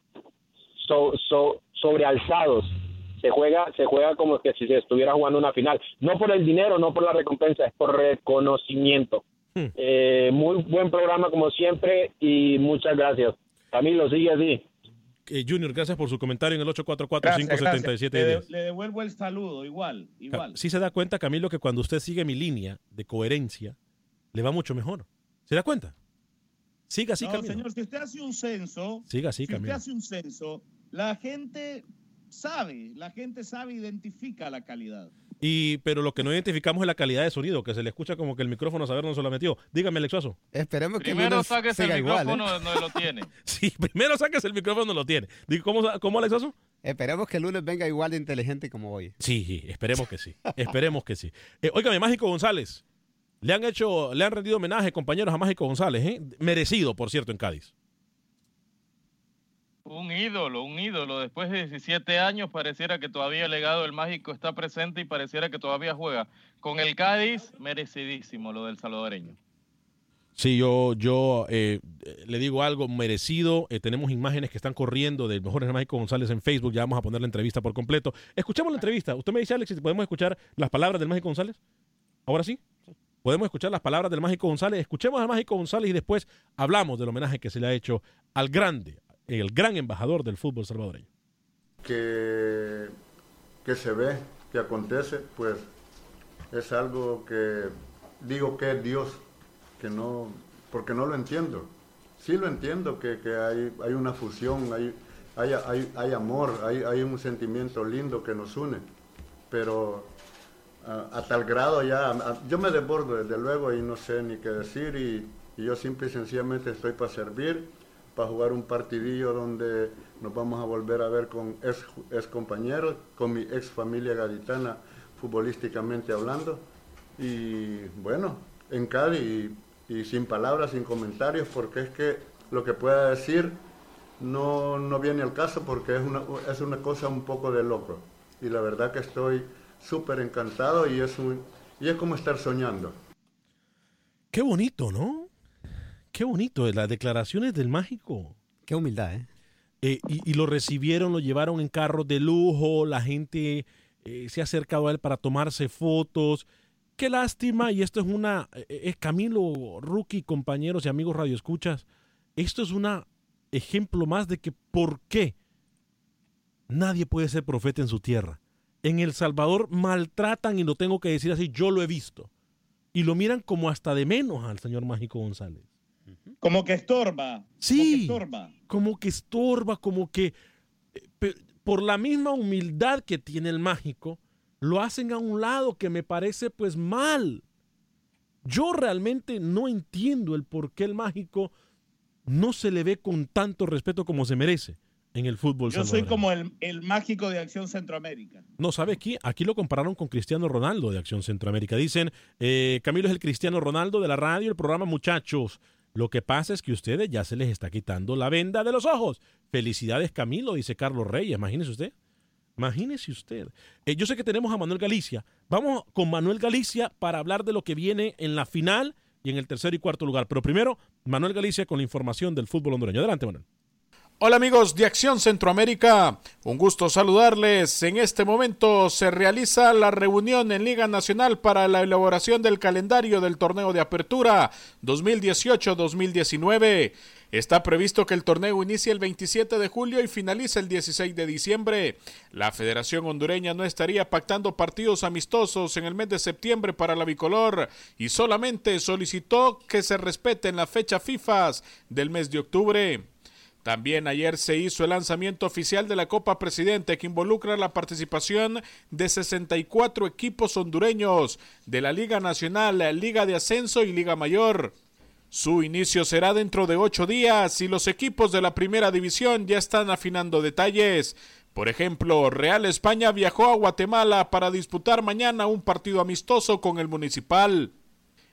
so, so- sobrealzados. Se juega se juega como que si se estuviera jugando una final, no por el dinero, no por la recompensa, es por reconocimiento. Eh, muy buen programa como siempre y muchas gracias. Camilo, sigue así. Eh, Junior, gracias por su comentario en el Gracias, gracias. 844-577. Le, de- le devuelvo el saludo, igual, igual. Sí se da cuenta, Camilo, que cuando usted sigue mi línea de coherencia, le va mucho mejor. ¿Se da cuenta? Siga así, no, Camilo. señor, si usted hace un censo, Siga así, si usted hace un censo, la gente sabe, la gente sabe, identifica la calidad. Y, pero lo que no identificamos es la calidad de sonido, que se le escucha como que el micrófono a saber no se lo metió. Dígame, Alexoso. Esperemos que Primero sáquese el siga igual, ¿eh? micrófono donde lo tiene. (laughs) Sí, primero saques el micrófono, no lo tiene. Digo, ¿Cómo, cómo Alexoso? Esperemos que el lunes venga igual de inteligente como hoy. Sí, esperemos que sí. esperemos que sí. (laughs) Eh, óigame, Mágico González. Le han hecho, le han rendido homenaje, compañeros, a Mágico González, ¿eh? Merecido, por cierto, en Cádiz. Un ídolo, un ídolo. Después de 17 años pareciera que todavía el legado del mágico está presente y pareciera que todavía juega. Con el Cádiz, merecidísimo lo del salvadoreño. Sí, yo, yo eh, le digo algo merecido. Eh, tenemos imágenes que están corriendo del mejor Mágico González en Facebook. Ya vamos a poner la entrevista por completo. Escuchemos la entrevista. Usted me dice, Alex, si podemos escuchar las palabras del Mágico González. Ahora sí. Podemos escuchar las palabras del Mágico González. Escuchemos al Mágico González y después hablamos del homenaje que se le ha hecho al grande, el gran embajador del fútbol salvadoreño. Que, que se ve, que acontece, pues es algo que digo que es Dios, que no, porque no lo entiendo. Sí lo entiendo, que, que hay, hay una fusión, hay, hay, hay, hay amor, hay, hay un sentimiento lindo que nos une, pero a, tal grado ya, yo me desbordo desde luego y no sé ni qué decir y, y yo simple y sencillamente estoy para servir para jugar un partidillo donde nos vamos a volver a ver con ex, compañeros, con mi ex familia gaditana, futbolísticamente hablando. Y bueno, en Cádiz y, sin palabras, sin comentarios, porque es que lo que pueda decir no, no viene al caso porque es una, es una cosa un poco de loco. Y la verdad que estoy súper encantado y es, un, y es como estar soñando. Qué bonito, ¿no? Qué bonito, las declaraciones del mágico. Qué humildad, ¿eh? eh y, lo recibieron, lo llevaron en carros de lujo, la gente eh, se ha acercado a él para tomarse fotos. Qué lástima, y esto es una, eh, es Camilo, Rookie, compañeros y amigos radioescuchas, esto es un ejemplo más de que por qué nadie puede ser profeta en su tierra. En El Salvador maltratan, y lo tengo que decir así, yo lo he visto, y lo miran como hasta de menos al señor Mágico González. Como que estorba. Sí. Como que estorba. Como que estorba, como que eh, por la misma humildad que tiene el mágico, lo hacen a un lado que me parece pues mal. Yo realmente no entiendo el por qué el mágico no se le ve con tanto respeto como se merece en el fútbol. Yo soy como el, mágico de Acción Centroamérica. No, ¿sabe aquí? Aquí lo compararon con Cristiano Ronaldo de Acción Centroamérica. Dicen, eh, Camilo es el Cristiano Ronaldo de la radio, el programa Muchachos. Lo que pasa es que a ustedes ya se les está quitando la venda de los ojos. Felicidades, Camilo, dice Carlos Reyes. Imagínese usted. Imagínese usted. Eh, yo sé que tenemos a Manuel Galicia. Vamos con Manuel Galicia para hablar de lo que viene en la final y en el tercer y cuarto lugar. Pero primero, Manuel Galicia con la información del fútbol hondureño. Adelante, Manuel. Hola amigos de Acción Centroamérica, un gusto saludarles. En este momento se realiza la reunión en Liga Nacional para la elaboración del calendario del torneo de apertura 2018-2019. Está previsto que el torneo inicie el 27 de julio y finalice el 16 de diciembre. La Federación Hondureña no estaría pactando partidos amistosos en el mes de septiembre para la bicolor y solamente solicitó que se respeten la fecha FIFA del mes de octubre. También ayer se hizo el lanzamiento oficial de la Copa Presidente que involucra la participación de 64 equipos hondureños de la Liga Nacional, Liga de Ascenso y Liga Mayor. Su inicio será dentro de ocho días y los equipos de la primera división ya están afinando detalles. Por ejemplo, Real España viajó a Guatemala para disputar mañana un partido amistoso con el Municipal.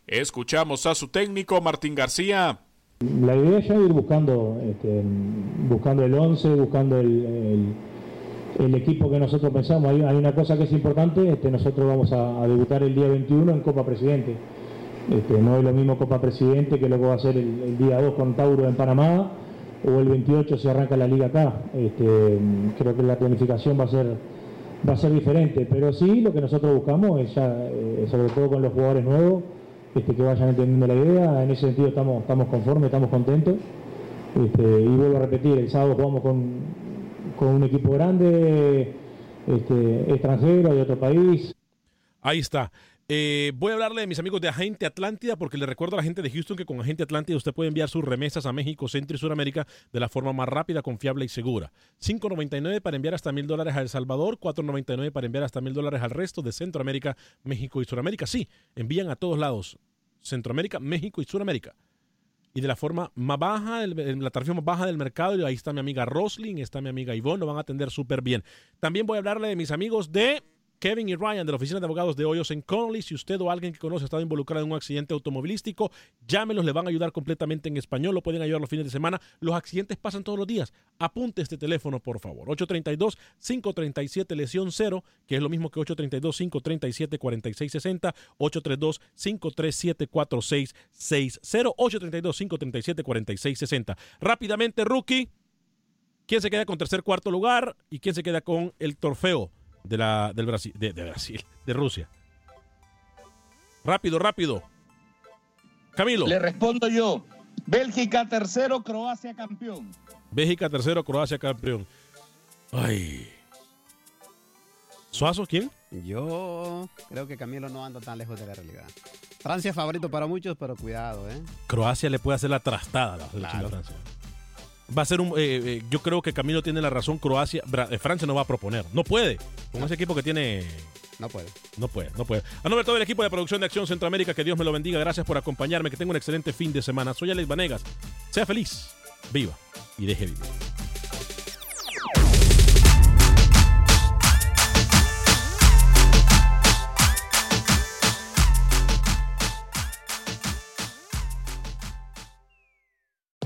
Escuchamos a su técnico Martín García. La idea es ya ir buscando, este, buscando el 11, buscando el, equipo que nosotros pensamos. Hay, una cosa que es importante, este, nosotros vamos a, debutar el día 21 en Copa Presidente. Este, no es lo mismo Copa Presidente que lo que va a ser el, día 2 con Tauro en Panamá o el 28 si arranca la liga acá. creo que la planificación va a ser va a ser diferente, pero sí lo que nosotros buscamos es ya, eh, sobre todo con los jugadores nuevos, este, que vayan entendiendo la idea. En ese sentido estamos, conformes, estamos contentos. Este, y vuelvo a repetir, el sábado jugamos con, con un equipo grande, este, extranjero, de otro país. Ahí está. Eh, voy a hablarle de mis amigos de Agente Atlántida porque le recuerdo a la gente de Houston que con Agente Atlántida usted puede enviar sus remesas a México, Centro y Sudamérica de la forma más rápida, confiable y segura. 5.99 para enviar hasta mil dólares a El Salvador, 4.99 para enviar hasta mil dólares al resto de Centroamérica, México y Sudamérica. Sí, envían a todos lados. Centroamérica, México y Sudamérica. Y de la forma más baja, la tarifa más baja del mercado, ahí está mi amiga Roslin, está mi amiga Ivonne, lo van a atender súper bien. También voy a hablarle de mis amigos de Kevin y Ryan de la Oficina de Abogados de Hoyos en Connolly. Si usted o alguien que conoce ha estado involucrado en un accidente automovilístico, llámenos, le van a ayudar completamente en español, lo pueden ayudar los fines de semana. Los accidentes pasan todos los días. Apunte este teléfono, por favor. 832-537 lesión 0, que es lo mismo que 832-537-4660, 832-537-4660, 832-537-4660. Rápidamente, rookie, ¿quién se queda con tercer, cuarto lugar y quién se queda con el trofeo? De la, del Brasil, de, Brasil, de Rusia. Rápido, rápido. Camilo. Le respondo yo. Bélgica tercero, Croacia campeón. Bélgica tercero, Croacia campeón. Ay. ¿Suazo quién? Yo creo que Camilo no anda tan lejos de la realidad. Francia es favorito para muchos, pero cuidado, ¿eh? Croacia le puede hacer la trastada a la Francia. Va a ser un. Eh, eh, yo creo que Camilo tiene la razón. Croacia. Eh, Francia no va a proponer. No puede. Con ese equipo que tiene. No puede. No puede, no puede. A nombre de todo el equipo de producción de Acción Centroamérica, que Dios me lo bendiga. Gracias por acompañarme. Que tenga un excelente fin de semana. Soy Alex Vanegas. Sea feliz, viva y deje vivir.